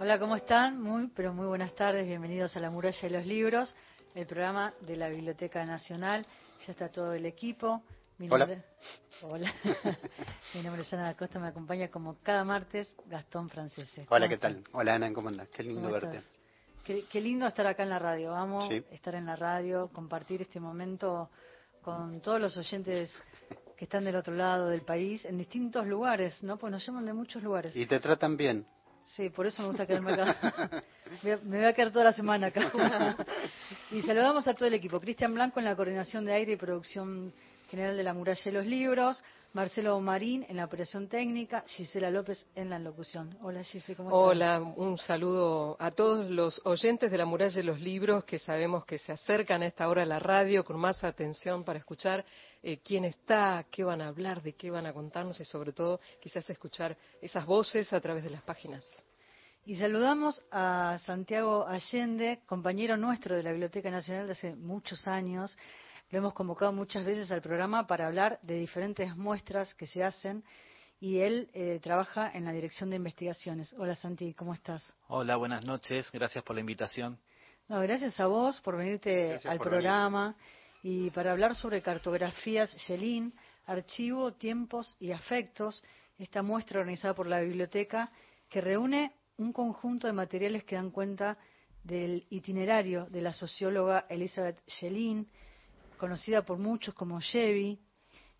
Hola, ¿cómo están? Muy, pero muy buenas tardes. Bienvenidos a La Muralla de los Libros, el programa de la Biblioteca Nacional. Ya está todo el equipo. Mi Hola. Hola. Mi nombre es Ana Costa, me acompaña como cada martes Gastón Francese. Hola, ¿qué tal? Hola, Ana, ¿cómo andas? Qué lindo verte. Qué, lindo estar acá en la radio. Vamos, estar en la radio, compartir este momento con todos los oyentes que están del otro lado del país, en distintos lugares, ¿no? Pues nos llaman de muchos lugares. Y te tratan bien. Sí, por eso me gusta quedarme acá. me voy a quedar toda la semana acá. y saludamos a todo el equipo. Cristian Blanco en la coordinación de aire y producción general de la muralla de los libros. Marcelo Marín en la operación técnica, Gisela López en la locución. Hola Gisela, ¿cómo estás? Hola, un saludo a todos los oyentes de la muralla de los libros que sabemos que se acercan a esta hora a la radio con más atención para escuchar eh, quién está, qué van a hablar, de qué van a contarnos y sobre todo quizás escuchar esas voces a través de las páginas. Y saludamos a Santiago Allende, compañero nuestro de la Biblioteca Nacional de hace muchos años. Lo hemos convocado muchas veces al programa para hablar de diferentes muestras que se hacen y él eh, trabaja en la Dirección de Investigaciones. Hola Santi, ¿cómo estás? Hola, buenas noches. Gracias por la invitación. No, gracias a vos por venirte al programa y para hablar sobre cartografías Yelin, archivo, tiempos y afectos, esta muestra organizada por la biblioteca que reúne un conjunto de materiales que dan cuenta del itinerario de la socióloga Elizabeth Yelin, conocida por muchos como Chevy,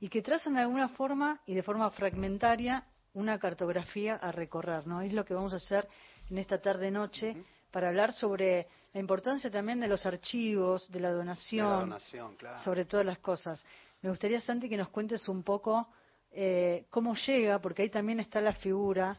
y que trazan de alguna forma y de forma fragmentaria una cartografía a recorrer, ¿no? Es lo que vamos a hacer en esta tarde-noche para hablar sobre la importancia también de los archivos, de la donación, sobre todas las cosas. Me gustaría, Santi, que nos cuentes un poco eh, cómo llega, porque ahí también está la figura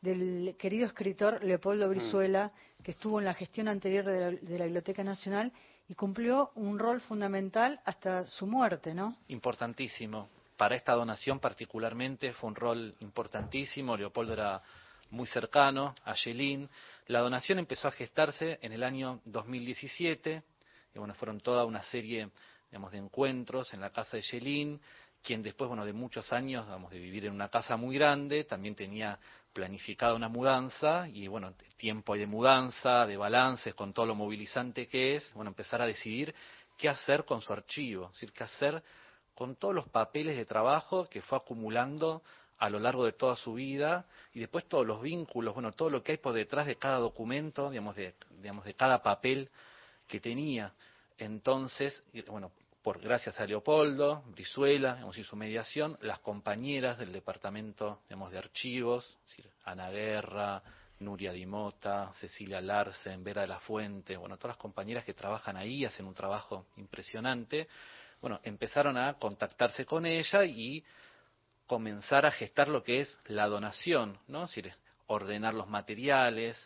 del querido escritor Leopoldo. Brizuela, que estuvo en la gestión anterior de la Biblioteca Nacional y cumplió un rol fundamental hasta su muerte, ¿no? Importantísimo. Para esta donación particularmente fue un rol importantísimo. Leopoldo era muy cercano a Yelin. La donación empezó a gestarse en el año 2017. Y bueno, fueron toda una serie de encuentros en la casa de Yelin, quien después, bueno, de muchos años, digamos, de vivir en una casa muy grande, también tenía planificada una mudanza y bueno, tiempo de mudanza, de balances, con todo lo movilizante que es, bueno, empezar a decidir qué hacer con su archivo, es decir, qué hacer con todos los papeles de trabajo que fue acumulando a lo largo de toda su vida y después todos los vínculos, bueno, todo lo que hay por detrás de cada documento, digamos, de, digamos, de cada papel que tenía. Entonces, bueno, por gracias a Leopoldo, Brizuela, hemos su mediación, las compañeras del departamento de archivos, Ana Guerra, Nuria Dimota, Cecilia Larsen, Vera de la Fuente, bueno, todas las compañeras que trabajan ahí hacen un trabajo impresionante, bueno, empezaron a contactarse con ella y comenzar a gestar lo que es la donación, ¿no? Decir, ordenar los materiales,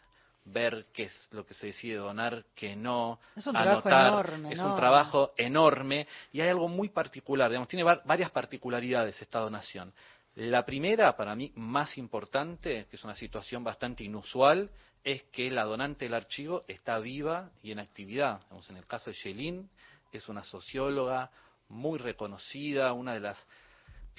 ver qué es lo que se decide donar, qué no, es un trabajo enorme, es un trabajo enorme y hay algo muy particular, digamos, tiene varias particularidades esta donación. La primera, para mí más importante, que es una situación bastante inusual, es que la donante del archivo está viva y en actividad. en el caso de Yelin, es una socióloga muy reconocida, una de las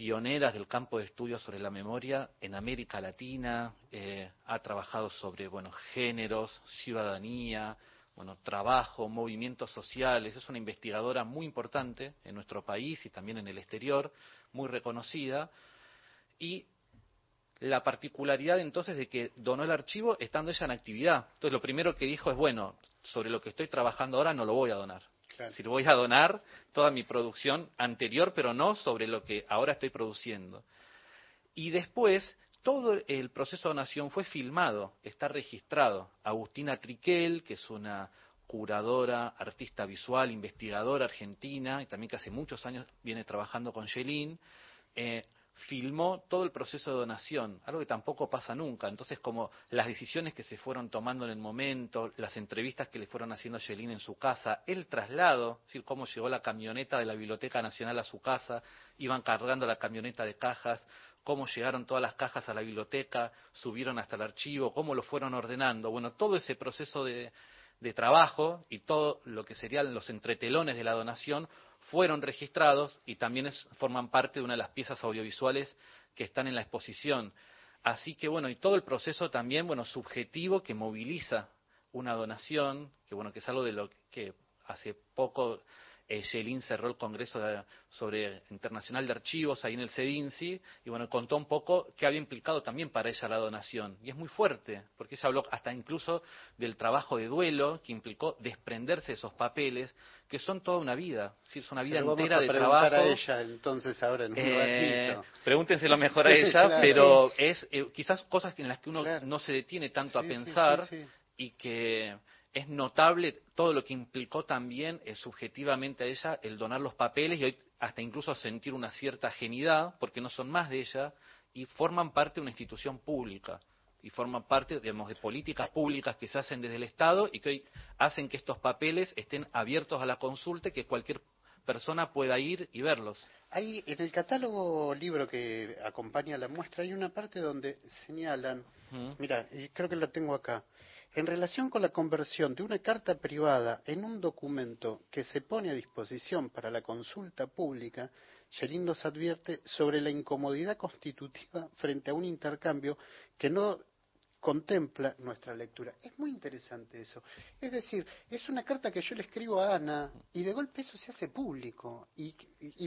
pioneras del campo de estudios sobre la memoria en América Latina, eh, ha trabajado sobre bueno, géneros, ciudadanía, bueno, trabajo, movimientos sociales, es una investigadora muy importante en nuestro país y también en el exterior, muy reconocida, y la particularidad entonces de que donó el archivo estando ella en actividad. Entonces lo primero que dijo es, bueno, sobre lo que estoy trabajando ahora no lo voy a donar. Voy a donar toda mi producción anterior, pero no sobre lo que ahora estoy produciendo. Y después, todo el proceso de donación fue filmado, está registrado. Agustina Triquel, que es una curadora, artista visual, investigadora argentina, y también que hace muchos años viene trabajando con Yelin, eh, filmó todo el proceso de donación, algo que tampoco pasa nunca. Entonces, como las decisiones que se fueron tomando en el momento, las entrevistas que le fueron haciendo a Yelin en su casa, el traslado, es decir, cómo llegó la camioneta de la Biblioteca Nacional a su casa, iban cargando la camioneta de cajas, cómo llegaron todas las cajas a la biblioteca, subieron hasta el archivo, cómo lo fueron ordenando. Bueno, todo ese proceso de, de trabajo y todo lo que serían los entretelones de la donación fueron registrados y también forman parte de una de las piezas audiovisuales que están en la exposición. Así que bueno, y todo el proceso también, bueno, subjetivo que moviliza una donación, que bueno, que es algo de lo que hace poco eh, cerró el Congreso sobre Internacional de Archivos ahí en el CEDINCI y bueno, contó un poco qué había implicado también para ella la donación. Y es muy fuerte, porque ella habló hasta incluso del trabajo de duelo que implicó desprenderse de esos papeles, que son toda una vida, ¿sí? es una vida entera de trabajo. a ella entonces ahora en un eh, Pregúntenselo mejor a ella, pero es eh, quizás cosas en las que uno no se detiene tanto a pensar y que es notable todo lo que implicó también eh, subjetivamente a ella el donar los papeles y hoy hasta incluso sentir una cierta genidad, porque no son más de ella y forman parte de una institución pública y forman parte, digamos, de políticas públicas que se hacen desde el Estado y que hoy hacen que estos papeles estén abiertos a la consulta y que cualquier persona pueda ir y verlos. Hay en el catálogo libro que acompaña la muestra hay una parte donde señalan, mira, creo que la tengo acá. En relación con la conversión de una carta privada en un documento que se pone a disposición para la consulta pública, Sherin nos advierte sobre la incomodidad constitutiva frente a un intercambio que no contempla nuestra lectura. Es muy interesante eso. Es decir, es una carta que yo le escribo a Ana y de golpe eso se hace público y,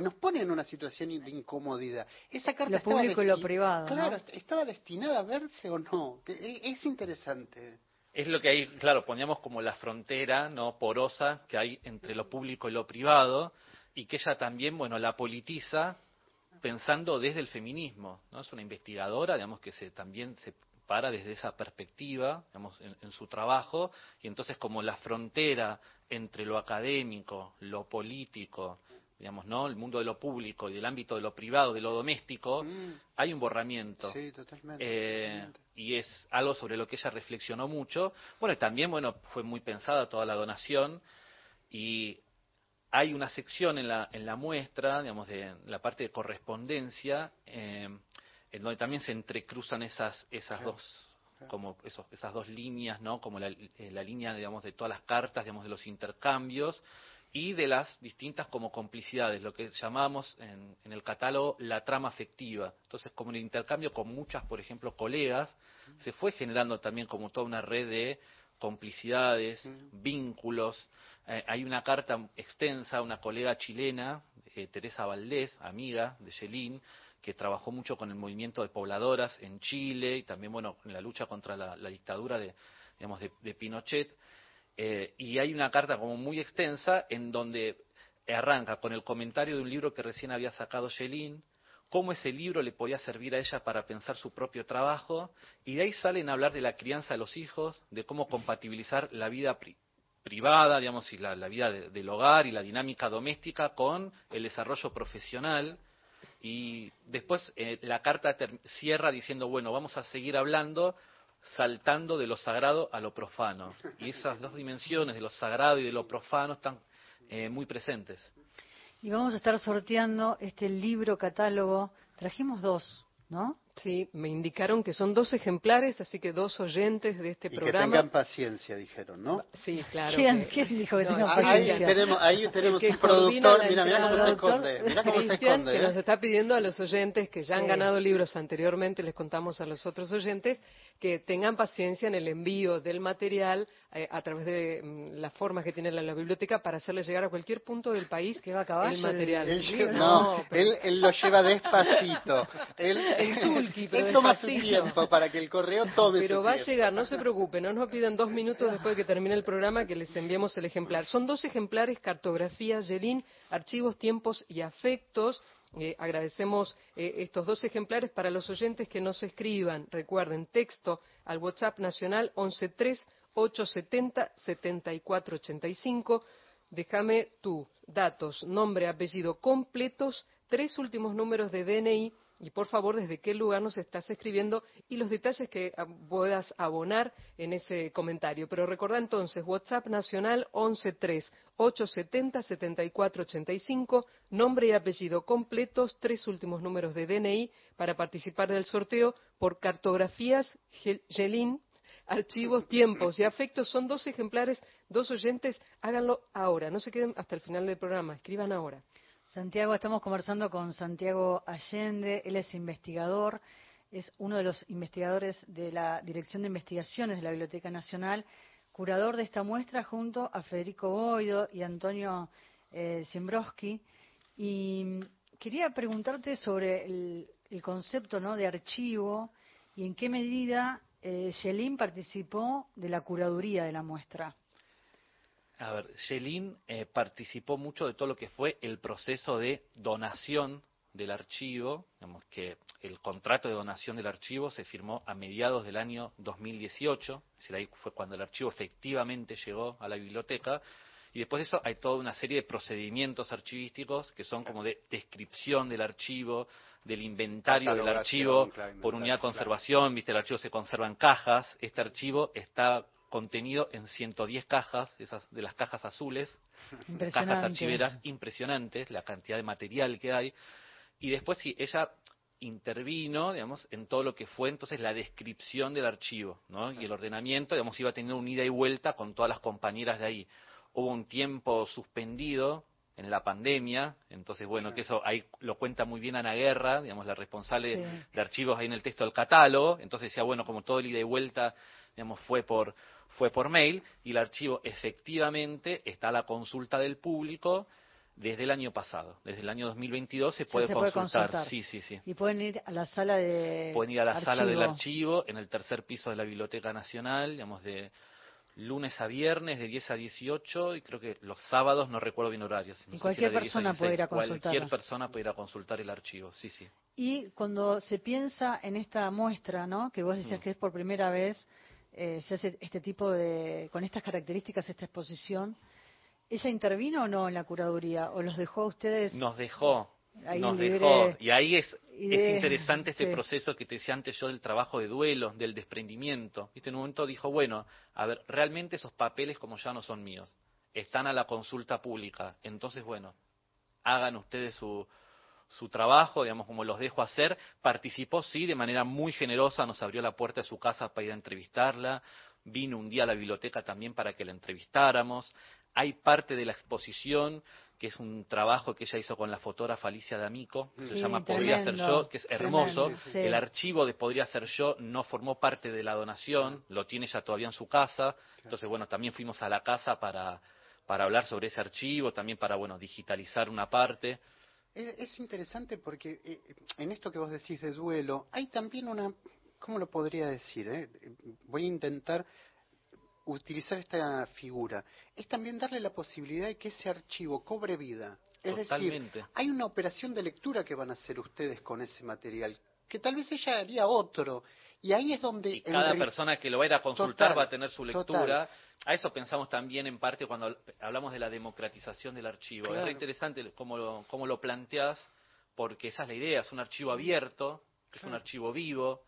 nos pone en una situación de incomodidad. Esa carta lo público y lo privado. Claro, estaba destinada a verse o no. Es interesante es lo que hay, claro, poníamos como la frontera no porosa que hay entre lo público y lo privado y que ella también, bueno, la politiza pensando desde el feminismo, ¿no? Es una investigadora, digamos, que se, también se para desde esa perspectiva, digamos, en, su trabajo, y entonces como la frontera entre lo académico, lo político, digamos, ¿no? El mundo de lo público y del ámbito de lo privado, de lo doméstico, mm. hay un borramiento. Sí, totalmente, eh, Y es algo sobre lo que ella reflexionó mucho. Bueno, también, bueno, fue muy pensada toda la donación y hay una sección en la, en la muestra, digamos, de la parte de correspondencia, eh, en donde también se entrecruzan esas, esas dos como esos, esas dos líneas, ¿no? Como la, eh, la línea, digamos, de todas las cartas, digamos, de los intercambios, y de las distintas como complicidades, lo que llamamos en, el catálogo la trama afectiva. Entonces, como en el intercambio con muchas, por ejemplo, colegas, se fue generando también como toda una red de complicidades, vínculos. Eh, hay una carta extensa, una colega chilena, eh, Teresa Valdés, amiga de Yelín, que trabajó mucho con el movimiento de pobladoras en Chile y también, bueno, en la lucha contra la, dictadura de, digamos, de Pinochet eh, y hay una carta como muy extensa en donde arranca con el comentario de un libro que recién había sacado Shelin, cómo ese libro le podía servir a ella para pensar su propio trabajo, y de ahí salen a hablar de la crianza de los hijos, de cómo compatibilizar la vida privada, digamos, y la, vida del hogar y la dinámica doméstica con el desarrollo profesional. Y después eh, la carta cierra diciendo, bueno, vamos a seguir hablando saltando de lo sagrado a lo profano. Y esas dos dimensiones de lo sagrado y de lo profano están eh, muy presentes. Y vamos a estar sorteando este libro catálogo. Trajimos dos, ¿no? Sí, me indicaron que son dos ejemplares, así que dos oyentes de este y programa. Que tengan paciencia, dijeron, ¿no? Sí, claro. ¿Quién, dijo que tengan paciencia? Ahí tenemos, ahí tenemos un productor, mira, mira cómo se esconde. Mira cómo se esconde. que nos ¿eh? está pidiendo a los oyentes que ya han ganado libros anteriormente, les contamos a los otros oyentes, que tengan paciencia en el envío del material eh, a través de mm, las formas que tiene la, biblioteca para hacerle llegar a cualquier punto del país que va a el material. no, él, lo lleva despacito. él, pero toma su tiempo para que el correo tome Pero va a llegar, no se preocupe, no nos piden dos minutos después de que termine el programa que les enviemos el ejemplar. Son dos ejemplares, cartografías, Yelín, archivos, tiempos y afectos. Eh, agradecemos eh, estos dos ejemplares para los oyentes que nos escriban. Recuerden, texto al WhatsApp nacional 113 870 7485. Déjame tus datos, nombre, apellido completos, tres últimos números de DNI y por favor desde qué lugar nos estás escribiendo y los detalles que ah, puedas abonar en ese comentario. Pero recordá entonces, WhatsApp nacional 113 870 7485, nombre y apellido completos, tres últimos números de DNI para participar del sorteo por cartografías Gelín, archivos, tiempos y afectos. Son dos ejemplares, dos oyentes, háganlo ahora, no se queden hasta el final del programa, escriban ahora. Santiago, estamos conversando con Santiago Allende, él es investigador, es uno de los investigadores de la Dirección de Investigaciones de la Biblioteca Nacional, curador de esta muestra junto a Federico Boido y Antonio eh, Y quería preguntarte sobre el, concepto ¿no? de archivo y en qué medida eh, participó de la curaduría de la muestra. A ver, Shelin eh, participó mucho de todo lo que fue el proceso de donación del archivo, digamos que el contrato de donación del archivo se firmó a mediados del año 2018, es decir, ahí fue cuando el archivo efectivamente llegó a la biblioteca, y después de eso hay toda una serie de procedimientos archivísticos que son como de descripción del archivo, del inventario del archivo por unidad de conservación, viste, el archivo se conserva en cajas, este archivo está contenido en 110 cajas, esas de las cajas azules, cajas archiveras impresionantes, la cantidad de material que hay. Y después sí, ella intervino, digamos, en todo lo que fue entonces la descripción del archivo, ¿no? Y el ordenamiento, digamos, iba a tener un ida y vuelta con todas las compañeras de ahí. Hubo un tiempo suspendido en la pandemia, entonces bueno, que eso ahí lo cuenta muy bien Ana Guerra, digamos, la responsable de archivos ahí en el texto del catálogo, entonces decía, bueno, como todo el ida y vuelta, digamos, fue por fue por mail y el archivo efectivamente está a la consulta del público desde el año pasado, desde el año 2022 se, puede, consultar. Sí, sí, sí. Y pueden ir a la sala de Pueden ir a la sala del archivo en el tercer piso de la Biblioteca Nacional, digamos de lunes a viernes de 10 a 18 y creo que los sábados no recuerdo bien horarios. y cualquier persona puede ir a consultar. Cualquier persona puede ir a consultar el archivo, sí, sí. Y cuando se piensa en esta muestra, ¿no? Que vos decías mm. que es por primera vez eh, se hace este tipo de, con estas características, esta exposición. ¿Ella intervino o no en la curaduría? ¿O los dejó a ustedes? Nos dejó, nos dejó. Y ahí es, es interesante ese proceso que te decía antes yo del trabajo de duelo, del desprendimiento. ¿Viste? En un momento dijo, bueno, a ver, realmente esos papeles como ya no son míos, están a la consulta pública. Entonces, bueno, hagan ustedes su, su trabajo, digamos, como los dejo hacer. Participó, sí, de manera muy generosa, nos abrió la puerta de su casa para ir a entrevistarla. Vino un día a la biblioteca también para que la entrevistáramos. Hay parte de la exposición que es un trabajo que ella hizo con la fotógrafa Alicia D'Amico, que se llama Podría ser yo, que es hermoso. El archivo de Podría ser yo no formó parte de la donación, lo tiene ella todavía en su casa. Entonces, bueno, también fuimos a la casa para, para hablar sobre ese archivo, también para, bueno, digitalizar una parte. Es, interesante porque eh, en esto que vos decís de duelo, hay también una, ¿cómo lo podría decir? Eh? Voy a intentar utilizar esta figura. Es también darle la posibilidad de que ese archivo cobre vida. Es decir, hay una operación de lectura que van a hacer ustedes con ese material, que tal vez ella haría otro. Y ahí es donde... cada persona que lo vaya a consultar va a tener su lectura. A eso pensamos también en parte cuando hablamos de la democratización del archivo. Es interesante cómo lo, cómo lo planteas, porque esa es la idea, es un archivo abierto, es un archivo vivo,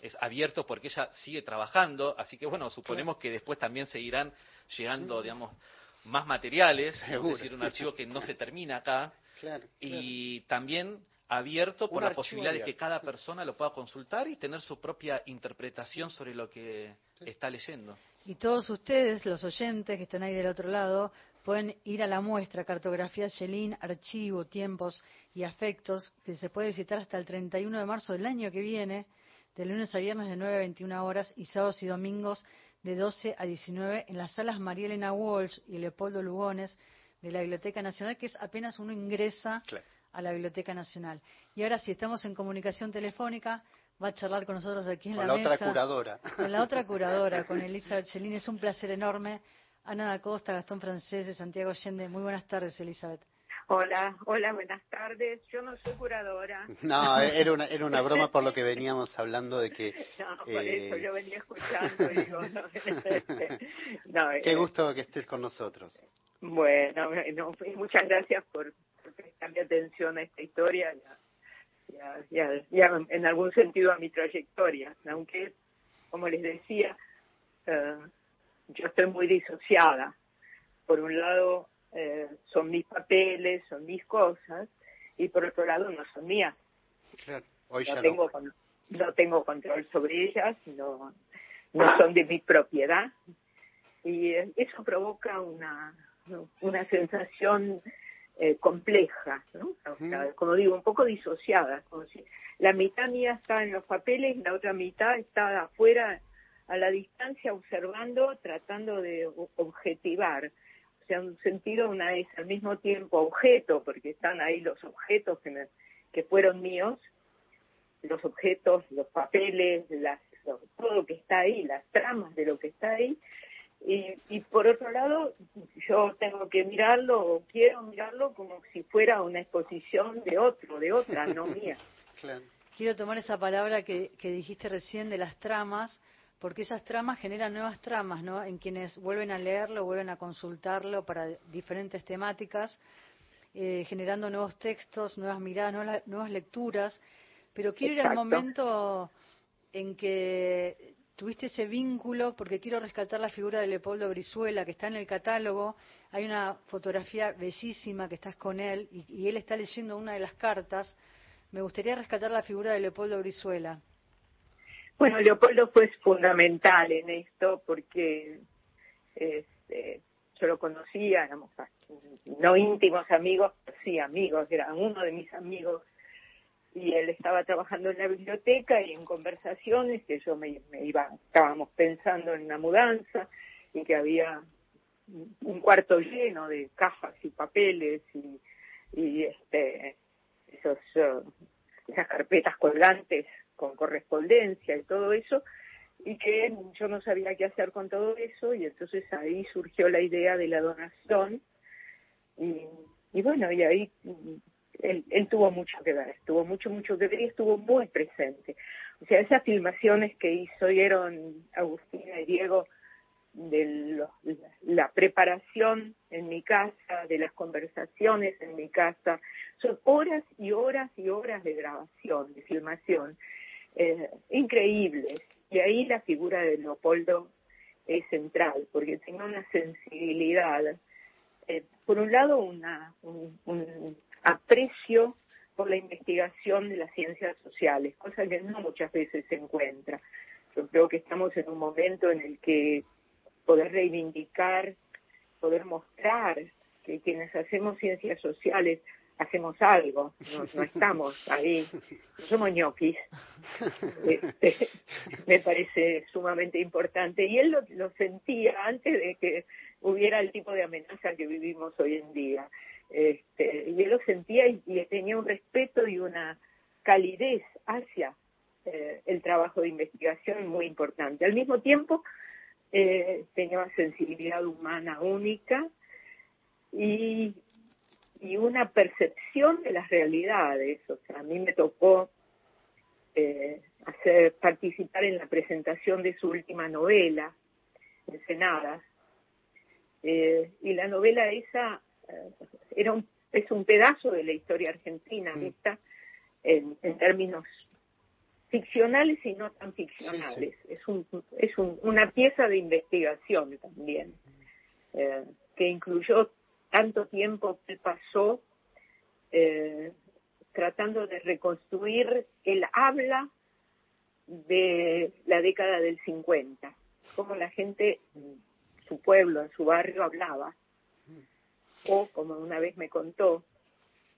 es abierto porque ella sigue trabajando, así que bueno, suponemos que después también seguirán llegando, mm. digamos, más materiales, es decir, un archivo que no se termina acá, y también abierto por la posibilidad de que cada persona lo pueda consultar y tener su propia interpretación sobre lo que está leyendo. Y todos ustedes, los oyentes que están ahí del otro lado, pueden ir a la muestra Cartografía Shelin, Archivo, Tiempos y Afectos, que se puede visitar hasta el 31 de marzo del año que viene, de lunes a viernes de 9 a 21 horas y sábados y domingos de 12 a 19 en las salas María Elena Walsh y Leopoldo Lugones de la Biblioteca Nacional, que es apenas uno ingresa a la Biblioteca Nacional. Y ahora, si estamos en comunicación telefónica, va a charlar con nosotros aquí en la, la otra curadora. Con la otra curadora, con Elizabeth Chelín. Es un placer enorme. Ana da Costa, Gastón Francés, Santiago Allende. Muy buenas tardes, Elizabeth. Hola, hola, buenas tardes. Yo no soy curadora. No, era una, era una broma por lo que veníamos hablando de que... No, por eso yo venía escuchando y digo... No, Qué eh, gusto que estés con nosotros. Bueno, muchas gracias por, prestarme atención a esta historia ya, ya, en algún sentido a mi trayectoria, aunque, como les decía, eh, yo estoy muy disociada. Por un lado, eh, son mis papeles, son mis cosas, y por otro lado, no son mías. no, tengo, no. tengo control sobre ellas, no, no son de mi propiedad. Y eso provoca una, una sensación eh, compleja, ¿no? como digo, un poco disociada, como si la mitad mía está en los papeles y la otra mitad está afuera a la distancia observando, tratando de objetivar. O sea, un sentido una es al mismo tiempo objeto, porque están ahí los objetos que, que fueron míos, los objetos, los papeles, las, todo lo que está ahí, las tramas de lo que está ahí, y, y por otro lado, yo tengo que mirarlo o quiero mirarlo como si fuera una exposición de otro, de otra, no mía. Quiero tomar esa palabra que, que dijiste recién de las tramas, porque esas tramas generan nuevas tramas, ¿no? En quienes vuelven a leerlo, vuelven a consultarlo para diferentes temáticas, eh, generando nuevos textos, nuevas miradas, nuevas, nuevas lecturas. Pero quiero ir al momento en que tuviste ese vínculo, porque quiero rescatar la figura de Leopoldo Brizuela, que está en el catálogo. Hay una fotografía bellísima que estás con él y, él está leyendo una de las cartas. Me gustaría rescatar la figura de Leopoldo Brizuela. Bueno, Leopoldo fue fundamental en esto porque este, yo lo conocía, no íntimos amigos, sí amigos, era uno de mis amigos y él estaba trabajando en la biblioteca y en conversaciones que yo me, iba, estábamos pensando en una mudanza y que había un cuarto lleno de cajas y papeles y, y este esos esas carpetas colgantes con correspondencia y todo eso y que yo no sabía qué hacer con todo eso y entonces ahí surgió la idea de la donación y, y bueno y ahí él, tuvo mucho que ver, estuvo mucho, mucho que ver y estuvo muy presente. O sea, esas filmaciones que hizo hicieron Agustina y Diego de la preparación en mi casa, de las conversaciones en mi casa, son horas y horas y horas de grabación, de filmación, eh, increíbles. Y ahí la figura de Leopoldo es central, porque tiene una sensibilidad, eh, por un lado una, un, aprecio por la investigación de las ciencias sociales, cosa que no muchas veces se encuentra. Yo creo que estamos en un momento en el que poder reivindicar, poder mostrar que quienes hacemos ciencias sociales hacemos algo, no, estamos ahí, somos ñoquis. Este, me parece sumamente importante. Y él lo, lo, sentía antes de que hubiera el tipo de amenaza que vivimos hoy en día. Este, y él lo sentía y, tenía un respeto y una calidez hacia eh, el trabajo de investigación muy importante. Al mismo tiempo, eh, tenía una sensibilidad humana única y, y una percepción de las realidades. O sea, a mí me tocó eh, hacer participar en la presentación de su última novela, Ensenadas, y la novela esa era un, es un pedazo de la historia argentina, mm. vista en, términos ficcionales y no tan ficcionales. Es, un, es una pieza de investigación también, eh, que incluyó tanto tiempo que pasó eh, tratando de reconstruir el habla de la década del 50, cómo la gente, su pueblo, en su barrio hablaba, o, como una vez me contó,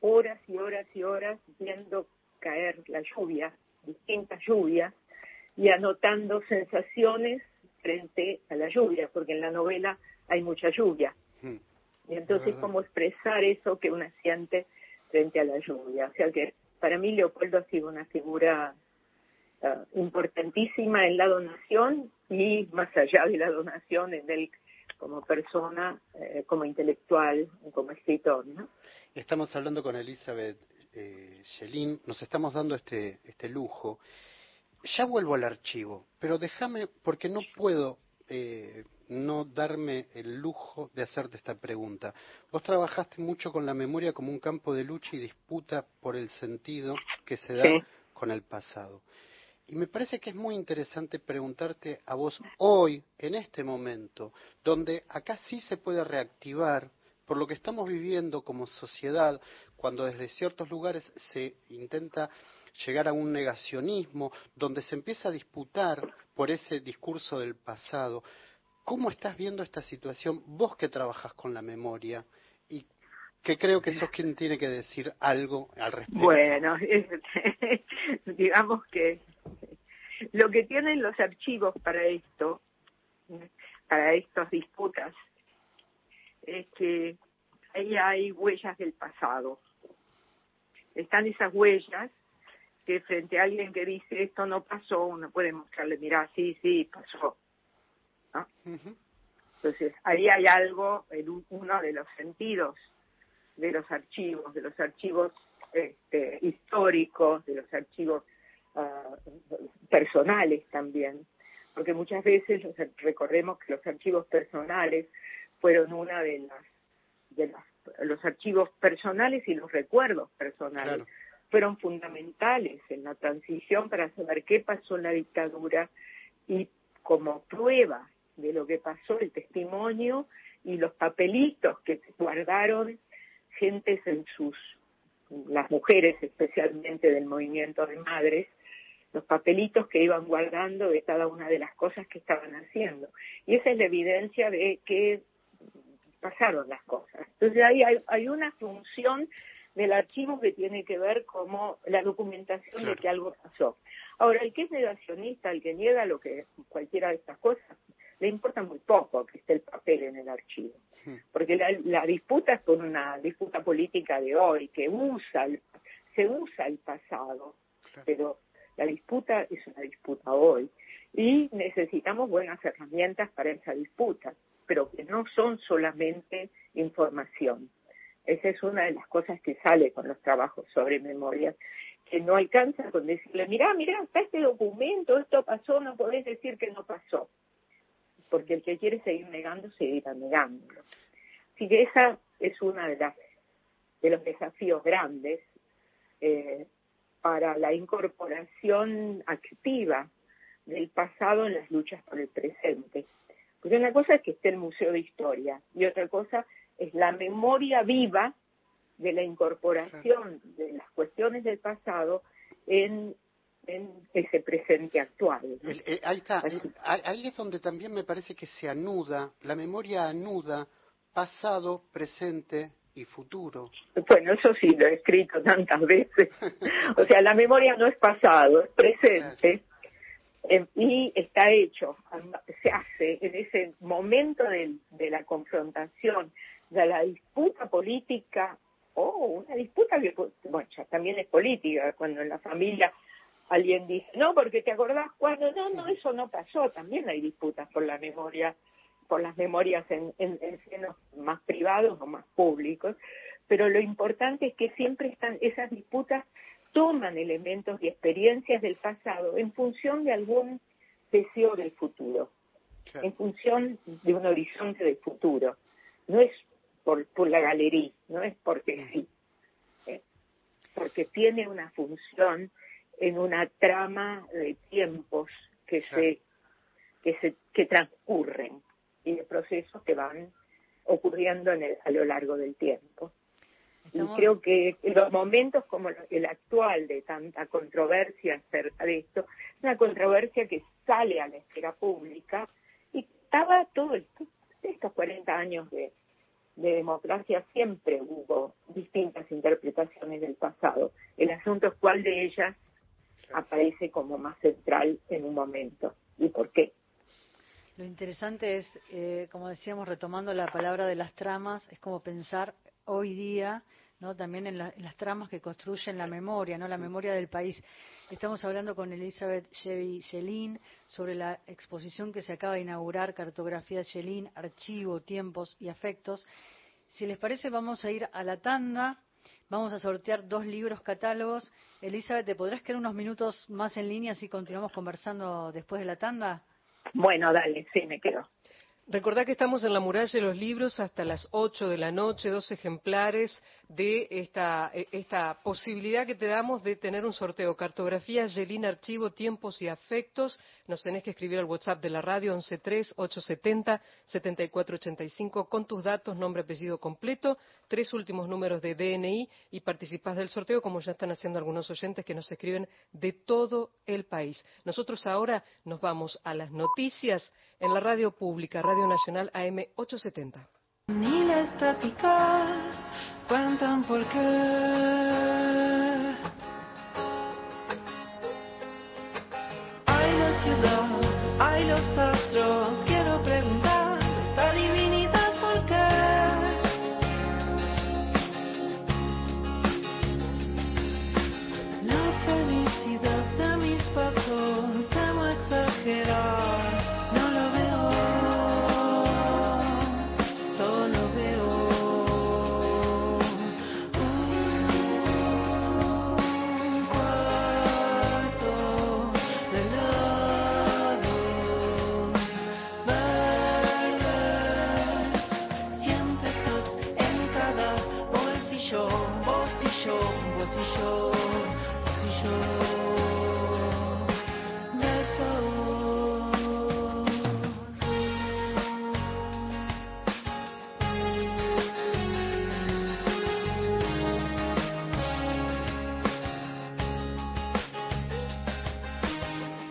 horas y horas y horas viendo caer la lluvia, distintas lluvias, y anotando sensaciones frente a la lluvia, porque en la novela hay mucha lluvia. Hmm. Y entonces, ¿cómo expresar eso que uno siente frente a la lluvia? O sea que para mí Leopoldo ha sido una figura ah, importantísima en la donación y más allá de la donación en el como persona, eh, como intelectual, como escritor. ¿no? Estamos hablando con Elizabeth eh, nos estamos dando este, este lujo. Ya vuelvo al archivo, pero déjame, porque no puedo eh, no darme el lujo de hacerte esta pregunta. Vos trabajaste mucho con la memoria como un campo de lucha y disputa por el sentido que se da con el pasado. Y me parece que es muy interesante preguntarte a vos hoy, en este momento, donde acá sí se puede reactivar por lo que estamos viviendo como sociedad, cuando desde ciertos lugares se intenta llegar a un negacionismo, donde se empieza a disputar por ese discurso del pasado. ¿Cómo estás viendo esta situación vos que trabajas con la memoria? ¿Y que creo que sos quien tiene que decir algo al respecto. Bueno, digamos que lo que tienen los archivos para esto, para estas disputas, es que ahí hay huellas del pasado. Están esas huellas que frente a alguien que dice esto no pasó, uno puede mostrarle, mira, sí, sí, pasó. Entonces, ahí hay algo en uno de los sentidos de los archivos, de los archivos este, históricos, de los archivos ah, personales también, porque muchas veces recordemos que los archivos personales fueron una de las de los archivos personales y los recuerdos personales fueron fundamentales en la transición para saber qué pasó en la dictadura y como prueba de lo que pasó el testimonio y los papelitos que guardaron gentes en sus, las mujeres especialmente del movimiento de madres, los papelitos que iban guardando de cada una de las cosas que estaban haciendo. Y esa es la evidencia de que pasaron las cosas. Entonces ahí hay, una función del archivo que tiene que ver como la documentación de que algo pasó. Ahora, el que es negacionista, el que niega lo que cualquiera de estas cosas, le importa muy poco que esté el papel en el archivo. Porque la, disputa es por una disputa política de hoy, que usa, se usa el pasado, pero la disputa es una disputa hoy. Y necesitamos buenas herramientas para esa disputa, pero que no son solamente información. Esa es una de las cosas que sale con los trabajos sobre memoria, que no alcanza con decirle, mira, mira, está este documento, esto pasó, no podés decir que no pasó porque el que quiere seguir negando seguirá negándolo. Así que esa es una de las de los desafíos grandes eh, para la incorporación activa del pasado en las luchas por el presente. Porque una cosa es que esté el Museo de Historia y otra cosa es la memoria viva de la incorporación de las cuestiones del pasado en en ese presente actual. Eh, ahí está, eh, ahí es donde también me parece que se anuda, la memoria anuda pasado, presente y futuro. Bueno, eso sí, lo he escrito tantas veces. o sea, la memoria no es pasado, es presente. Eh, y está hecho, se hace en ese momento de, de la confrontación, de la disputa política, o una disputa que, bueno, ya también es política, cuando en la familia alguien dice, no, porque te acordás cuando, no, no, eso no pasó, también hay disputas por la memoria, por las memorias en, en, senos más privados o más públicos, pero lo importante es que siempre están, esas disputas toman elementos y experiencias del pasado en función de algún deseo del futuro, en función de un horizonte del futuro. No es por, por la galería, no es porque sí, ¿eh? porque tiene una función en una trama de tiempos que se que se que transcurren y de procesos que van ocurriendo en a lo largo del tiempo. Y creo que los momentos como el actual de tanta controversia acerca de esto, una controversia que sale a la esfera pública y estaba todo esto, estos 40 años de, de democracia siempre hubo distintas interpretaciones del pasado. El asunto es cuál de ellas aparece como más central en un momento. ¿Y por qué? Lo interesante es, eh, como decíamos, retomando la palabra de las tramas, es como pensar hoy día ¿no? también en, las tramas que construyen la memoria, no la memoria del país. Estamos hablando con Elizabeth Chevy Shelin sobre la exposición que se acaba de inaugurar, Cartografía Shelin, Archivo, Tiempos y Afectos. Si les parece, vamos a ir a la tanda Vamos a sortear dos libros catálogos. Elizabeth, ¿te podrás quedar unos minutos más en línea si continuamos conversando después de la tanda? Bueno, dale, sí, me quedo. Recordad que estamos en la muralla de los libros hasta las 8 de la noche, dos ejemplares de esta, e, esta posibilidad que te damos de tener un sorteo. Cartografía, Yelín, Archivo, Tiempos y Afectos. Nos tenés que escribir al WhatsApp de la radio 113-870-7485 con tus datos, nombre, apellido completo, tres últimos números de DNI y participás del sorteo como ya están haciendo algunos oyentes que nos escriben de todo el país. Nosotros ahora nos vamos a las noticias en la radio pública, Radio Nacional AM 870. Ni la estática cuentan por qué. Hay la ciudad, hay los astros, quiero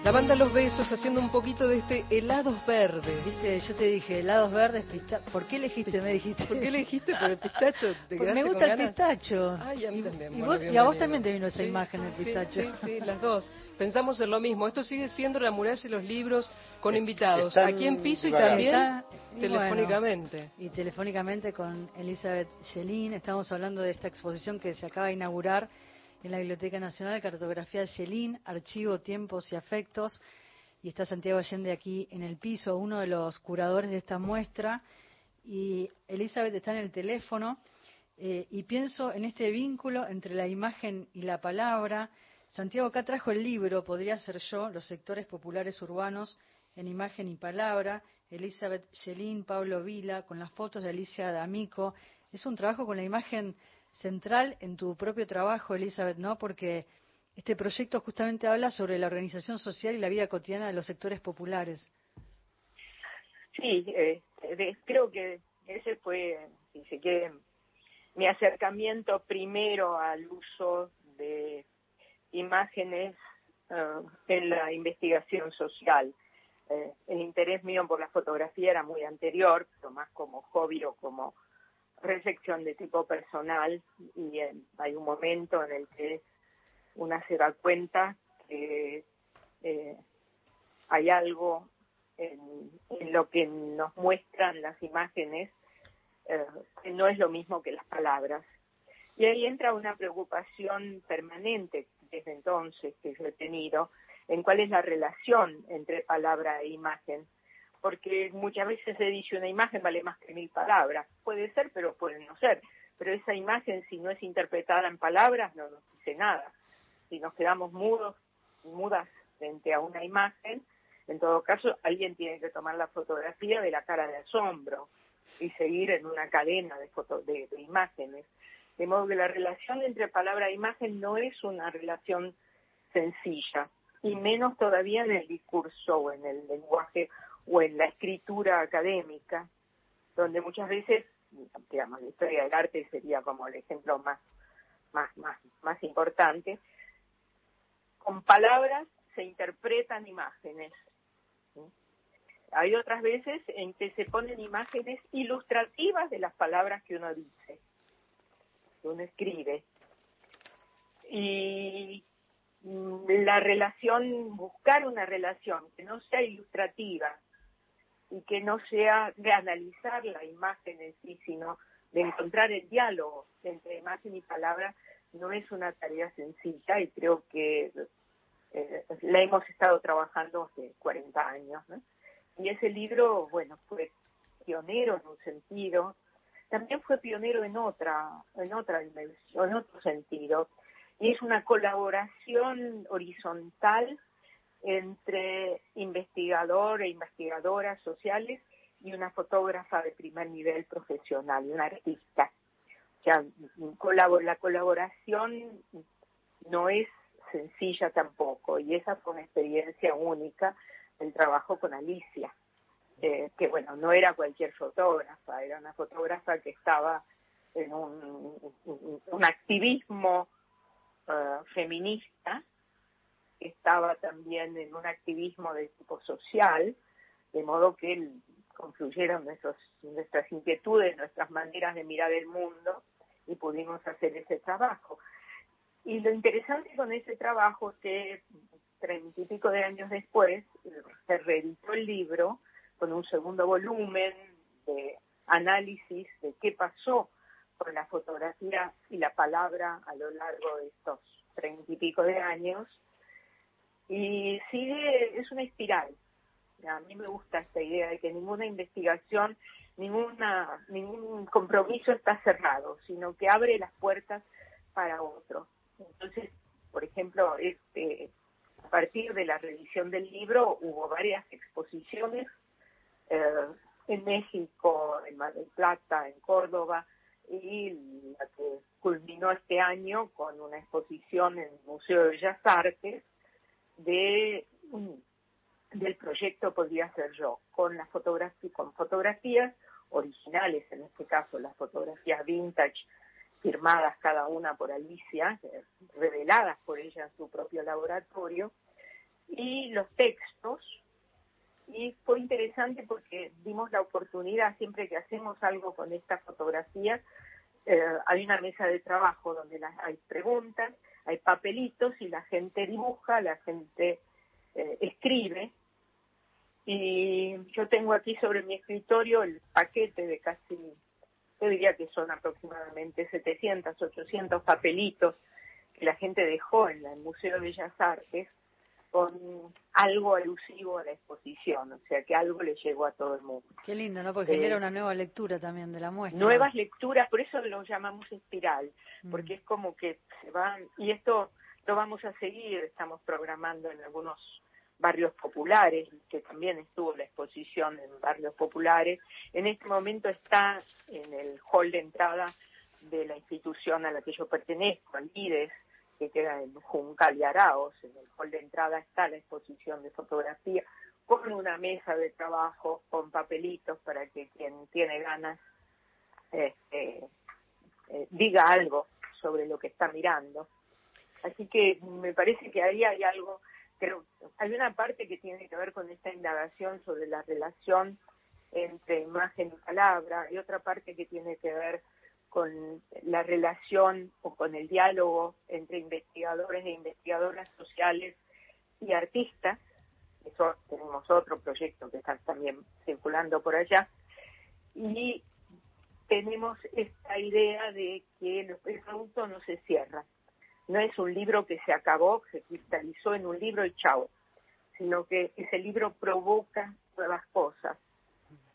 La banda Los Besos haciendo un poquito de este helados verdes. Dice, yo te dije, helados verdes, pista... ¿por qué elegiste? Me dijiste. ¿Por qué elegiste por el pistacho? ¿Te Porque me gusta el ganas? pistacho. Ay, a mí Y- también. Y, bueno, vos- y a vos también te vino esa Sí, imagen del sí, pistacho. Sí, sí, las dos. Pensamos en lo mismo. Esto sigue siendo la muralla y los libros con invitados. están Aquí en piso y también Está- y telefónicamente. Y telefónicamente con Elizabeth Yelin. Estamos hablando de esta exposición que se acaba de inaugurar en la Biblioteca Nacional, Cartografía de Yelin, Archivo, Tiempos y Afectos. Y está Santiago Allende aquí en el piso, uno de los curadores de esta muestra. Y Elizabeth está en el teléfono. eh, y pienso en este vínculo entre la imagen y la palabra. Santiago acá trajo el libro, podría ser yo, Los sectores populares urbanos en imagen y palabra. Elizabeth Yelin, Pablo Vila, con las fotos de Alicia D'Amico. Es un trabajo con la imagen central en tu propio trabajo, Elizabeth, ¿no? Porque este proyecto justamente habla sobre la organización social y la vida cotidiana de los sectores populares. Sí, eh, de- creo que ese fue, si se quiere, mi acercamiento primero al uso de imágenes eh, en la investigación social. Eh, el interés mío por la fotografía era muy anterior, pero más como hobby o como reflexión de tipo personal y eh, hay un momento en el que una se da cuenta que eh, hay algo en, en lo que nos muestran las imágenes eh, que no es lo mismo que las palabras. Y ahí entra una preocupación permanente desde entonces que yo he tenido en cuál es la relación entre palabra e imagen, porque muchas veces se dice una imagen vale más que mil palabras. Puede ser, pero puede no ser. Pero esa imagen, si no es interpretada en palabras, no nos dice nada. Si nos quedamos mudos, mudas frente a una imagen, en todo caso, alguien tiene que tomar la fotografía de la cara de asombro y seguir en una cadena de, foto, de, imágenes. De modo que la relación entre palabra e imagen no es una relación sencilla, y menos todavía en el discurso o en el lenguaje o en la escritura académica, donde muchas veces, digamos, la historia del arte sería como el ejemplo más, más, más, más importante, con palabras se interpretan imágenes. Hay otras veces en que se ponen imágenes ilustrativas de las palabras que uno dice, que uno escribe. Y mm, la relación, buscar una relación que no sea ilustrativa y que no sea de analizar la imagen en sí, sino de encontrar el diálogo entre imagen y palabra, no es una tarea sencilla y creo que eh, la hemos estado trabajando hace 40 años. Y ese libro, bueno, fue pionero en un sentido, también fue pionero en otra, en otra dimensión, en otro sentido, y es una colaboración horizontal entre investigador e investigadoras sociales y una fotógrafa de primer nivel profesional, una artista. O sea, la colaboración no es sencilla tampoco, y esa fue una experiencia única el trabajo con Alicia, eh, que bueno, no era cualquier fotógrafa, era una fotógrafa que estaba en un, activismo uh, feminista, estaba también en un activismo de tipo social, de modo que confluyeron nuestros, nuestras inquietudes, nuestras maneras de mirar el mundo y pudimos hacer ese trabajo. Y lo interesante con ese trabajo es que treinta y pico de años después se reeditó el libro con un segundo volumen de análisis de qué pasó con la fotografía y la palabra a lo largo de estos treinta y pico de años. Y sigue, es una espiral. A mí me gusta esta idea de que ninguna investigación, ninguna, ningún compromiso está cerrado, sino que abre las puertas para otro. Entonces, por ejemplo, este, a partir de la revisión del libro hubo varias exposiciones eh, en México, en Mar del Plata, en Córdoba, y la que culminó este año con una exposición en el Museo de Bellas Artes de del proyecto Podría Ser Yo, con las fotografías, con fotografías originales, en este caso las fotografías vintage, firmadas cada una por Alicia, eh, reveladas por ella en su propio laboratorio, y los textos. Y fue interesante porque dimos la oportunidad, siempre que hacemos algo con estas fotografías, eh, hay una mesa de trabajo donde las, hay preguntas, hay papelitos y la gente dibuja, la gente eh, escribe. Y yo tengo aquí sobre mi escritorio el paquete de casi, yo diría que son aproximadamente 700, 800 papelitos que la gente dejó en el Museo de Bellas Artes con algo alusivo a la exposición, o sea que algo le llegó a todo el mundo. Qué lindo, ¿no? Porque genera eh, una nueva lectura también de la muestra. Nuevas lecturas, por eso lo llamamos espiral, mm. porque es como que se van, y esto lo vamos a seguir, estamos programando en algunos barrios populares, que también estuvo la exposición en barrios populares. En este momento está en el hall de entrada de la institución a la que yo pertenezco, al IDES, que queda en Juncal y Araos. En el hall de entrada está la exposición de fotografía con una mesa de trabajo, con papelitos para que quien tiene ganas este, eh, diga algo sobre lo que está mirando. Así que me parece que ahí hay algo, pero hay una parte que tiene que ver con esta indagación sobre la relación entre imagen y palabra, y otra parte que tiene que ver con la relación o con el diálogo entre investigadores e investigadoras sociales y artistas. Eso tenemos otro proyecto que está también circulando por allá. Y tenemos esta idea de que el producto no se cierra. No es un libro que se acabó, se cristalizó en un libro y chao, sino que ese libro provoca nuevas cosas.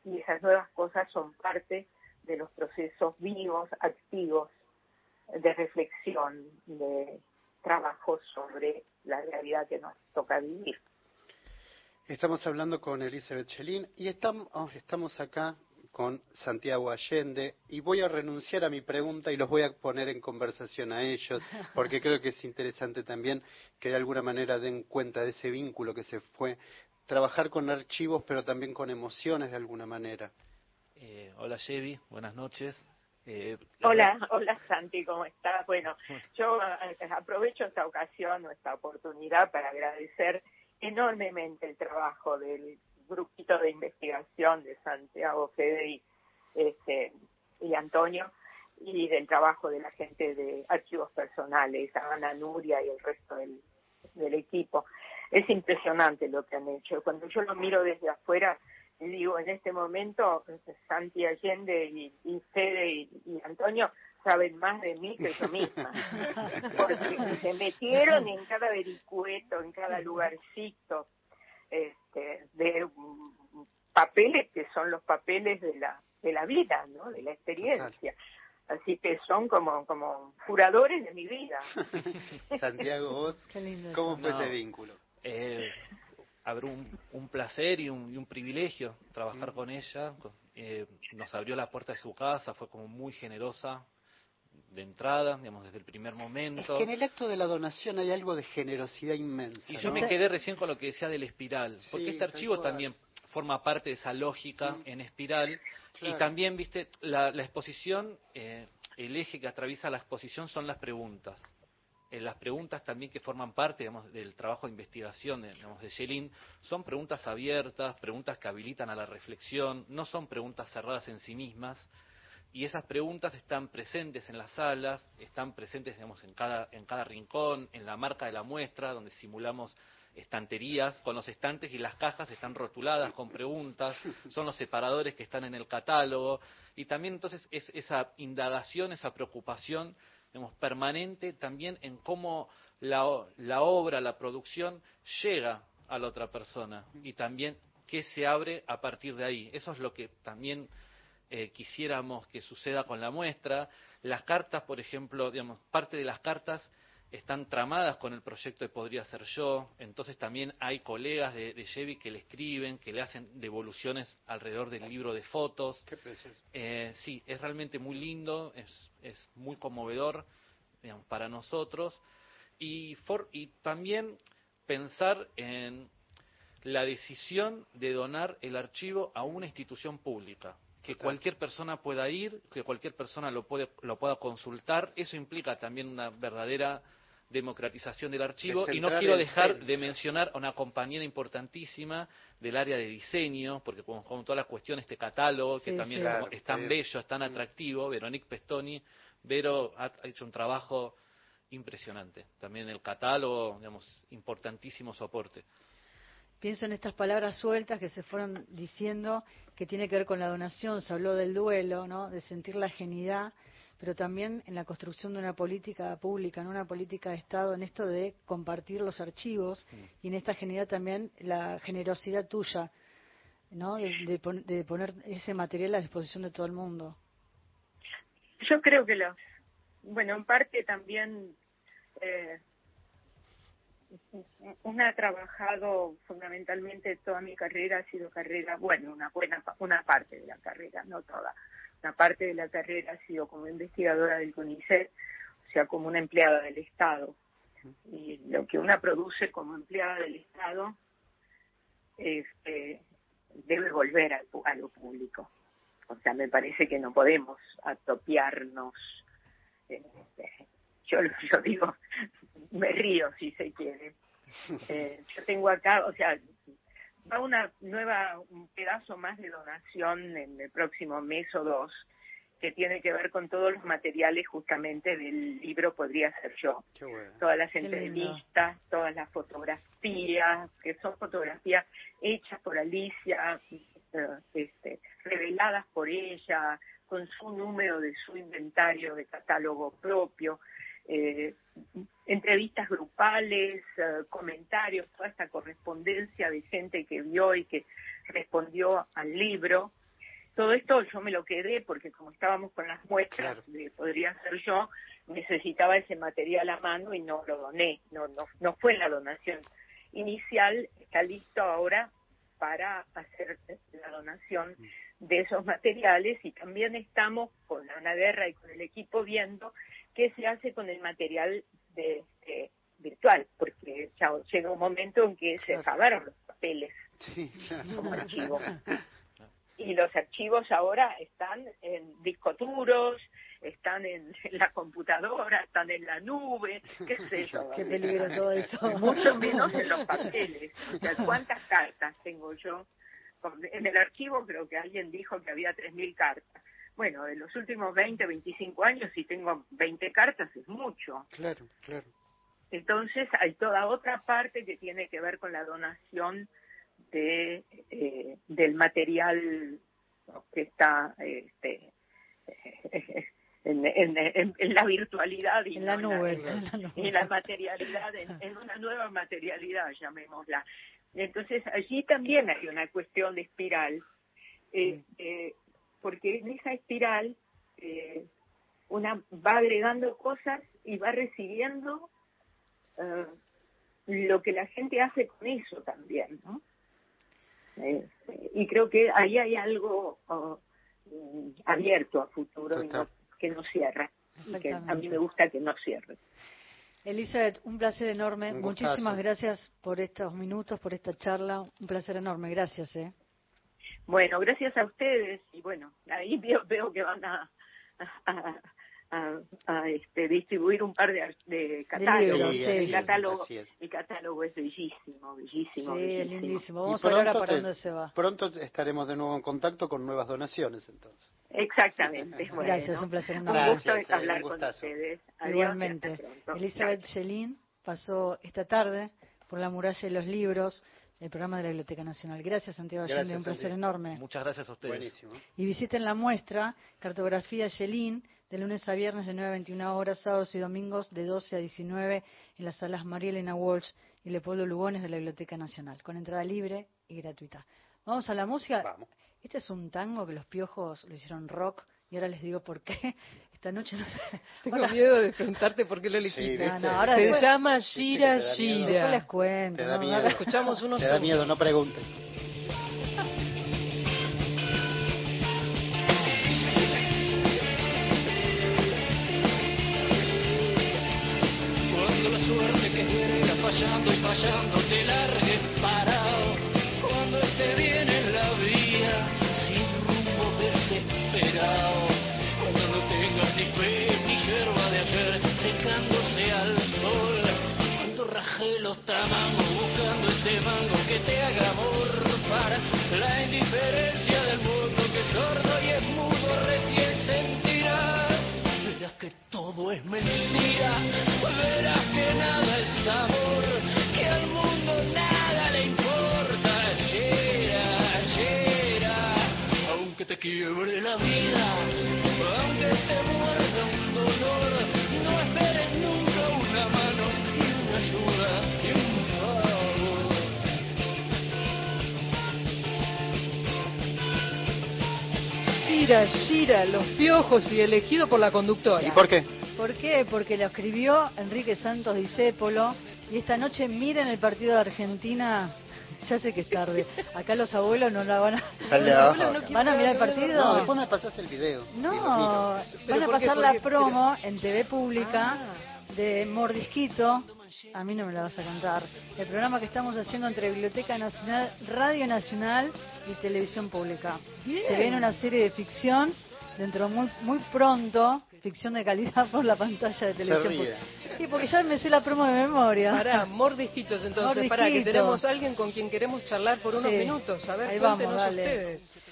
Y esas nuevas cosas son parte de los procesos vivos, activos, de reflexión, de trabajo sobre la realidad que nos toca vivir. Estamos hablando con Elizabeth Chelín y estamos, oh, estamos acá con Santiago Allende y voy a renunciar a mi pregunta y los voy a poner en conversación a ellos porque creo que es interesante también que de alguna manera den cuenta de ese vínculo que se fue trabajar con archivos pero también con emociones de alguna manera. Eh, hola Chevy, buenas noches. Eh, hola, hola Santi, ¿cómo estás? Bueno, yo eh, aprovecho esta ocasión o esta oportunidad para agradecer enormemente el trabajo del grupito de investigación de Santiago Fede y, este, y Antonio y del trabajo de la gente de archivos personales, Ana Nuria y el resto del, del equipo. Es impresionante lo que han hecho. Cuando yo lo miro desde afuera, digo, en este momento Santi Allende y, y Fede y, Antonio saben más de mí que yo misma, porque se metieron en cada vericueto, en cada lugarcito, este, de papeles que son los papeles de la de la vida, ¿no? De la experiencia. Así que son como como curadores de mi vida. Santiago, vos, ¿cómo fue ese vínculo? Eh, habrá un, placer y un, privilegio trabajar con ella. Eh, nos abrió la puerta de su casa, fue como muy generosa de entrada, digamos, desde el primer momento. Es que en el acto de la donación hay algo de generosidad inmensa. Y yo me quedé recién con lo que decía del espiral, porque este archivo también forma parte de esa lógica mm. en espiral. Y también, viste, la, exposición, eh, el eje que atraviesa la exposición son las preguntas. Las preguntas también que forman parte digamos, del trabajo de investigación digamos, de Yelin son preguntas abiertas, preguntas que habilitan a la reflexión, no son preguntas cerradas en sí mismas, y esas preguntas están presentes en las salas, están presentes digamos, en, cada, en cada rincón, en la marca de la muestra, donde simulamos estanterías con los estantes y las cajas están rotuladas con preguntas, son los separadores que están en el catálogo, y también entonces es esa indagación, esa preocupación permanente también en cómo la, la obra, la producción llega a la otra persona y también qué se abre a partir de ahí. Eso es lo que también eh, quisiéramos que suceda con la muestra. Las cartas, por ejemplo, digamos, parte de las cartas están tramadas con el proyecto de Podría Ser Yo, entonces también hay colegas de, de que le escriben, que le hacen devoluciones alrededor del libro de fotos. Qué eh, sí, es realmente muy lindo, es, es muy conmovedor digamos, para nosotros. Y, y también pensar en la decisión de donar el archivo a una institución pública que cualquier persona pueda ir, que cualquier persona lo, puede, lo pueda consultar. Eso implica también una verdadera democratización del archivo y no quiero dejar de mencionar a una compañera importantísima del área de diseño, porque con, con toda la cuestión este catálogo, que también es, tan bello, es tan atractivo, Veronique Pestoni, Vero ha, hecho un trabajo impresionante. También el catálogo, digamos, importantísimo soporte. Pienso en estas palabras sueltas que se fueron diciendo que tiene que ver con la donación, se habló del duelo, ¿no? de sentir la genidad pero también en la construcción de una política pública, en una política de Estado, en esto de compartir los archivos y en esta generidad también la generosidad tuya, ¿no? De, poner ese material a disposición de todo el mundo. Yo creo que lo, bueno, en parte también eh, una ha trabajado fundamentalmente toda mi carrera ha sido carrera, bueno, una buena una parte de la carrera, no toda, una parte de la carrera ha sido como investigadora del CONICET, o sea, como una empleada del Estado. Y lo que una produce como empleada del Estado este, debe volver a, lo público. O sea, me parece que no podemos atopiarnos. Este, yo, yo digo, me río si se quiere. Eh, yo tengo acá, o sea, va una nueva, un pedazo más de donación en el próximo mes o dos, que tiene que ver con todos los materiales justamente del libro Podría ser yo. Todas las entrevistas, todas las fotografías, que son fotografías hechas por Alicia, eh, este, reveladas por ella, con su número de su inventario de catálogo propio eh, entrevistas grupales, eh, comentarios, toda esta correspondencia de gente que vio y que respondió al libro. Todo esto yo me lo quedé porque como estábamos con las muestras, podría ser yo, necesitaba ese material a mano y no lo doné, no, no, no fue la donación inicial, está listo ahora para hacer la donación de esos materiales y también estamos con la Guerra y con el equipo viendo qué se hace con el material de, virtual, porque ya llega un momento en que se acabaron los papeles como archivo. Y los archivos ahora están en discos duros, están en, la computadora, están en la nube, qué sé yo. Qué peligro todo eso. Mucho menos en los papeles. O sea, ¿cuántas cartas tengo yo? En el archivo creo que alguien dijo que había 3.000 cartas bueno, de los últimos 20, 25 años, si tengo 20 cartas, es mucho. Claro, claro. Entonces, hay toda otra parte que tiene que ver con la donación de eh, del material que está este, en, en, la virtualidad y en la, nube, en, la, materialidad, en, una nueva materialidad, llamémosla. Entonces, allí también hay una cuestión de espiral. Eh, eh, porque en esa espiral eh, una va agregando cosas y va recibiendo eh, lo que la gente hace con eso también, ¿no? Eh, y creo que ahí hay algo oh, abierto a futuro y que no cierra. que a mí me gusta que no cierre. Elizabeth, un placer enorme. Muchísimas gracias por estos minutos, por esta charla. Un placer enorme. Gracias. ¿eh? Bueno, gracias a ustedes y bueno, ahí veo, veo que van a, a, este, distribuir un par de, de catálogos. el, catálogo, el catálogo es bellísimo, bellísimo. Sí, bellísimo. es lindísimo. Vamos a ver ahora para dónde se va. Pronto estaremos de nuevo en contacto con nuevas donaciones, entonces. Exactamente. Bueno, Gracias, un placer enorme. Un gusto hablar con ustedes. Igualmente. Elizabeth Shelin pasó esta tarde por la muralla de los libros el programa de la Biblioteca Nacional. Gracias, Santiago Allende, un placer enorme. Muchas gracias a ustedes. Buenísimo. Y visiten la muestra Cartografía Yelín de lunes a viernes de 9 a 21 horas, sábados y domingos de 12 a 19 en las salas María Elena Walsh y Leopoldo Lugones de la Biblioteca Nacional, con entrada libre y gratuita. Vamos a la música. Vamos. Este es un tango que los piojos lo hicieron rock y ahora les digo por qué. Esta noche no sé. Tengo miedo de preguntarte por qué lo elegiste. no, no, ahora Se después, llama Shira Shira. después les cuento. Te da no, miedo. ahora- Escuchamos unos Te da miedo, no preguntes. Cuando la suerte que llega fallando y fallando te largue Los piojos y elegido por la conductora. ¿Y por qué? ¿Por qué? Porque lo escribió Enrique Santos Discépolo y esta noche miren el partido de Argentina. Ya sé que es tarde. Acá los abuelos no la van a. No ¿Van a mirar el partido? No, después me pasás el video. No, van a pasar ¿Por la promo en TV Pública Ah. de Mordisquito. A mí no me la vas a contar. El programa que estamos haciendo entre Biblioteca Nacional, Radio Nacional y Televisión Pública. Bien. Se viene una serie de ficción dentro muy muy pronto, ficción de calidad por la pantalla de televisión ríe. pública. Sí, porque ya me sé la promo de memoria. Pará, mordisquitos entonces, pará, que tenemos a alguien con quien queremos charlar por unos Sí. minutos. A ver, Ahí vamos, dale. ustedes.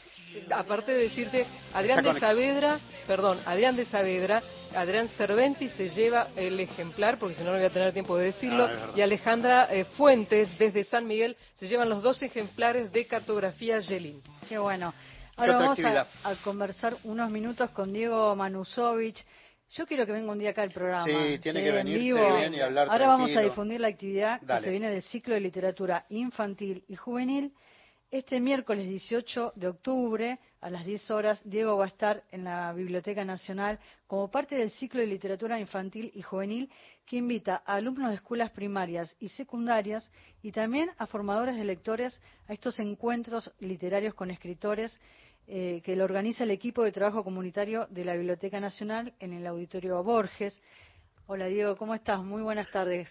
Aparte de decirte, Adrián de Saavedra, perdón, Adrián de Saavedra, Adrián Cerventi se lleva el ejemplar, porque si no no voy a tener tiempo de decirlo, Ah, y Alejandra eh, Fuentes, desde San Miguel, se llevan los dos ejemplares de cartografía Yelin. Qué bueno. ¿Qué Ahora otra vamos a, actividad? a conversar unos minutos con Diego Manusovich. Yo quiero que venga un día acá al programa. Sí, tiene que en venir, vivo. y hablar Ahora vamos a difundir la actividad que se viene del ciclo de literatura infantil y juvenil. Este miércoles 18 de octubre a las 10 horas, Diego va a estar en la Biblioteca Nacional como parte del ciclo de literatura infantil y juvenil que invita a alumnos de escuelas primarias y secundarias y también a formadores de lectores a estos encuentros literarios con escritores eh, que lo organiza el equipo de trabajo comunitario de la Biblioteca Nacional en el Auditorio Borges. Hola Diego, ¿cómo estás? Muy buenas tardes.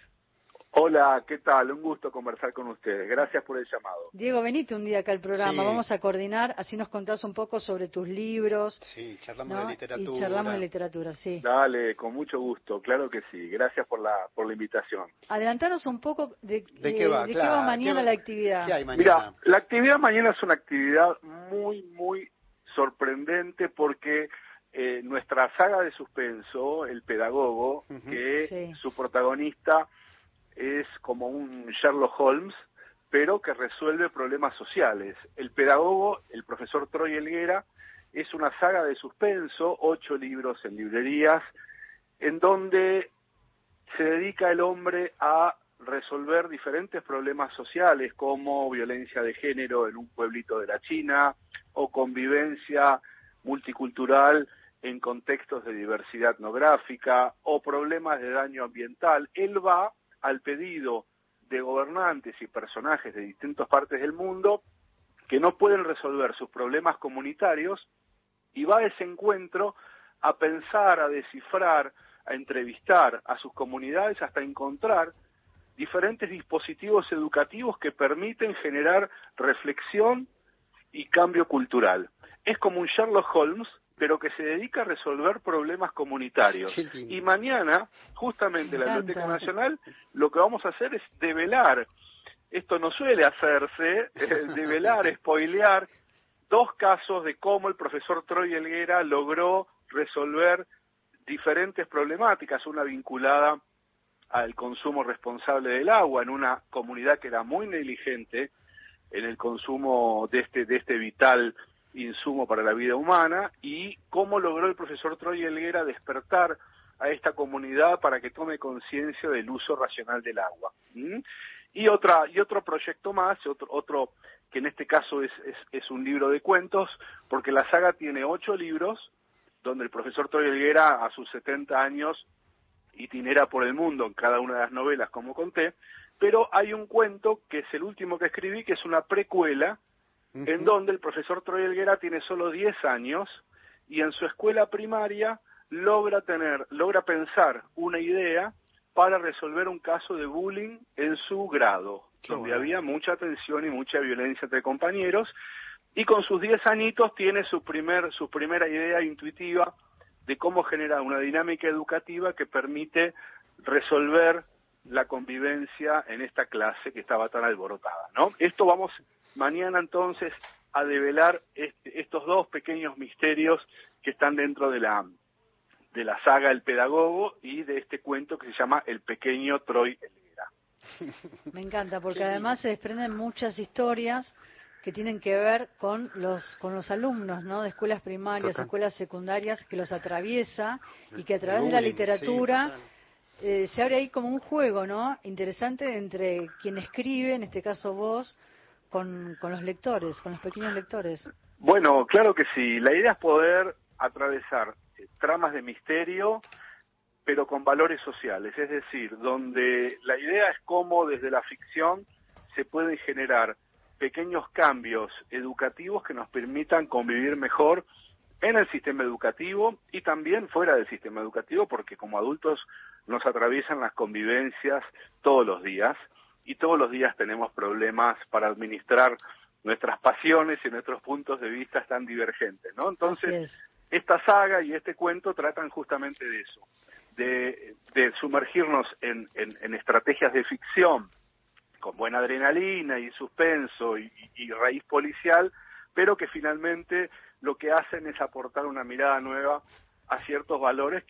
Hola, ¿qué tal? Un gusto conversar con ustedes. Gracias por el llamado. Diego, venite un día acá al programa, Sí. vamos a coordinar, así nos contás un poco sobre tus libros. Sí, charlamos ¿no? de literatura. Y charlamos de literatura, sí. Dale, con mucho gusto. Claro que sí. Gracias por la por la invitación. Adelantanos un poco de, ¿De qué va? de Claro, mañana ¿qué va- la actividad. ¿Qué hay mañana? Mira, la actividad mañana es una actividad muy, muy sorprendente porque eh, nuestra saga de suspenso, El Pedagogo, que Sí. su protagonista es como un Sherlock Holmes, pero que resuelve problemas sociales. El Pedagogo, el profesor Troy Elguera, es una saga de suspenso, ocho libros en librerías, en donde se dedica el hombre a resolver diferentes problemas sociales como violencia de género en un pueblito de la China o convivencia multicultural en contextos de diversidad etnográfica o problemas de daño ambiental. Él va al pedido de gobernantes y personajes de distintas partes del mundo que no pueden resolver sus problemas comunitarios y va a ese encuentro a pensar, a descifrar, a entrevistar a sus comunidades hasta encontrar diferentes dispositivos educativos que permiten generar reflexión y cambio cultural. Es como un Sherlock Holmes, pero que se dedica a resolver problemas comunitarios. Y mañana, justamente la Biblioteca Nacional, lo que vamos a hacer es develar, esto no suele hacerse, eh, develar, spoilear, dos casos de cómo el profesor Troy Elguera logró resolver diferentes problemáticas, una vinculada al consumo responsable del agua en una comunidad que era muy negligente en el consumo de este de este vital insumo para la vida humana y cómo logró el profesor Troy Elguera despertar a esta comunidad para que tome conciencia del uso racional del agua. Y otra y otro proyecto más, otro otro que en este caso es, es, un libro de cuentos, porque la saga tiene ocho libros donde el profesor Troy Elguera a sus 70 años itinera por el mundo en cada una de las novelas, como conté, pero hay un cuento que es el último que escribí, que es una precuela, en donde el profesor Troy Elguera tiene solo 10 años y en su escuela primaria logra tener, logra pensar una idea para resolver un caso de bullying en su grado, donde había mucha tensión y mucha violencia entre compañeros, y con sus 10 añitos tiene su, primer, su primera idea intuitiva de cómo generar una dinámica educativa que permite resolver la convivencia en esta clase que estaba tan alborotada, ¿no? Esto vamos mañana entonces a develar este, estos dos pequeños misterios que están dentro de la de la saga El pedagogo y de este cuento que se llama El pequeño Troy Elguera. Me encanta porque además se desprenden muchas historias que tienen que ver con los con los alumnos, ¿no? De escuelas primarias, escuelas secundarias que los atraviesa y que a través de la literatura eh, se abre ahí como un juego, ¿no? Interesante entre quien escribe, en este caso vos, con, con los lectores, con los pequeños lectores. Bueno, claro que sí. La idea es poder atravesar eh, tramas de misterio, pero con valores sociales, es decir, donde la idea es cómo desde la ficción se pueden generar pequeños cambios educativos que nos permitan convivir mejor en el sistema educativo y también fuera del sistema educativo, porque como adultos nos atraviesan las convivencias todos los días y todos los días tenemos problemas para administrar nuestras pasiones y nuestros puntos de vista tan divergentes, ¿no? Entonces, esta saga y este cuento tratan justamente de eso, de, sumergirnos en estrategias de ficción con buena adrenalina y suspenso y, raíz policial, pero que finalmente lo que hacen es aportar una mirada nueva a ciertos valores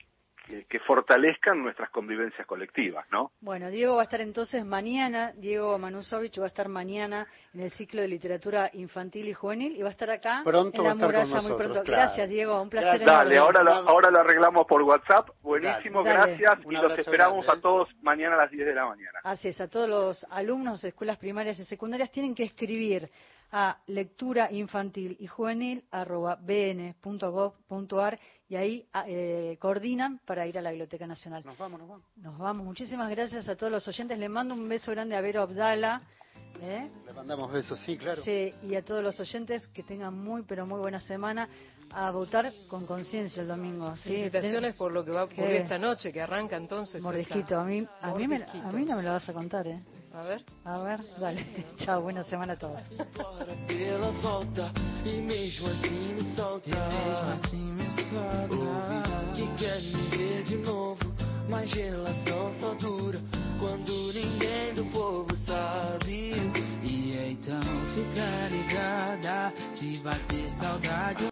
que, fortalezcan nuestras convivencias colectivas, ¿no? Bueno, Diego va a estar entonces mañana, Diego Manusovich va a estar mañana en el ciclo de literatura infantil y juvenil y va a estar acá pronto en la muralla muy pronto. Gracias, Diego, un placer. Dale, ahora lo, ahora lo arreglamos por WhatsApp. Buenísimo, gracias y los esperamos a ¿eh? todos mañana a las 10 de la mañana. Así es, a todos los alumnos de escuelas primarias y secundarias tienen que escribir a lectura infantil y juvenil arroba bn.gov.ar y ahí ah, eh, coordinan para ir a la Biblioteca Nacional. Nos vamos, nos vamos. Nos vamos. Muchísimas gracias a todos los oyentes. Le mando un beso grande a Vero Abdala. ¿eh? Le mandamos besos, sí, claro. Sí, y a todos los oyentes que tengan muy, pero muy buena semana a votar con conciencia el domingo. ¿sí? Felicitaciones por lo que va a ocurrir esta noche, que arranca entonces. Mordisquito, a mí, a, mí me, a mí no me lo vas a contar, ¿eh? A ver. A ver, dale. Chao, buena semana a todos. Ela volta e mesmo assim me solta. mesmo assim me solta. que quer me ver de novo, mas relação só dura quando ninguém do povo sabe. E então fica ligada se bater saudade.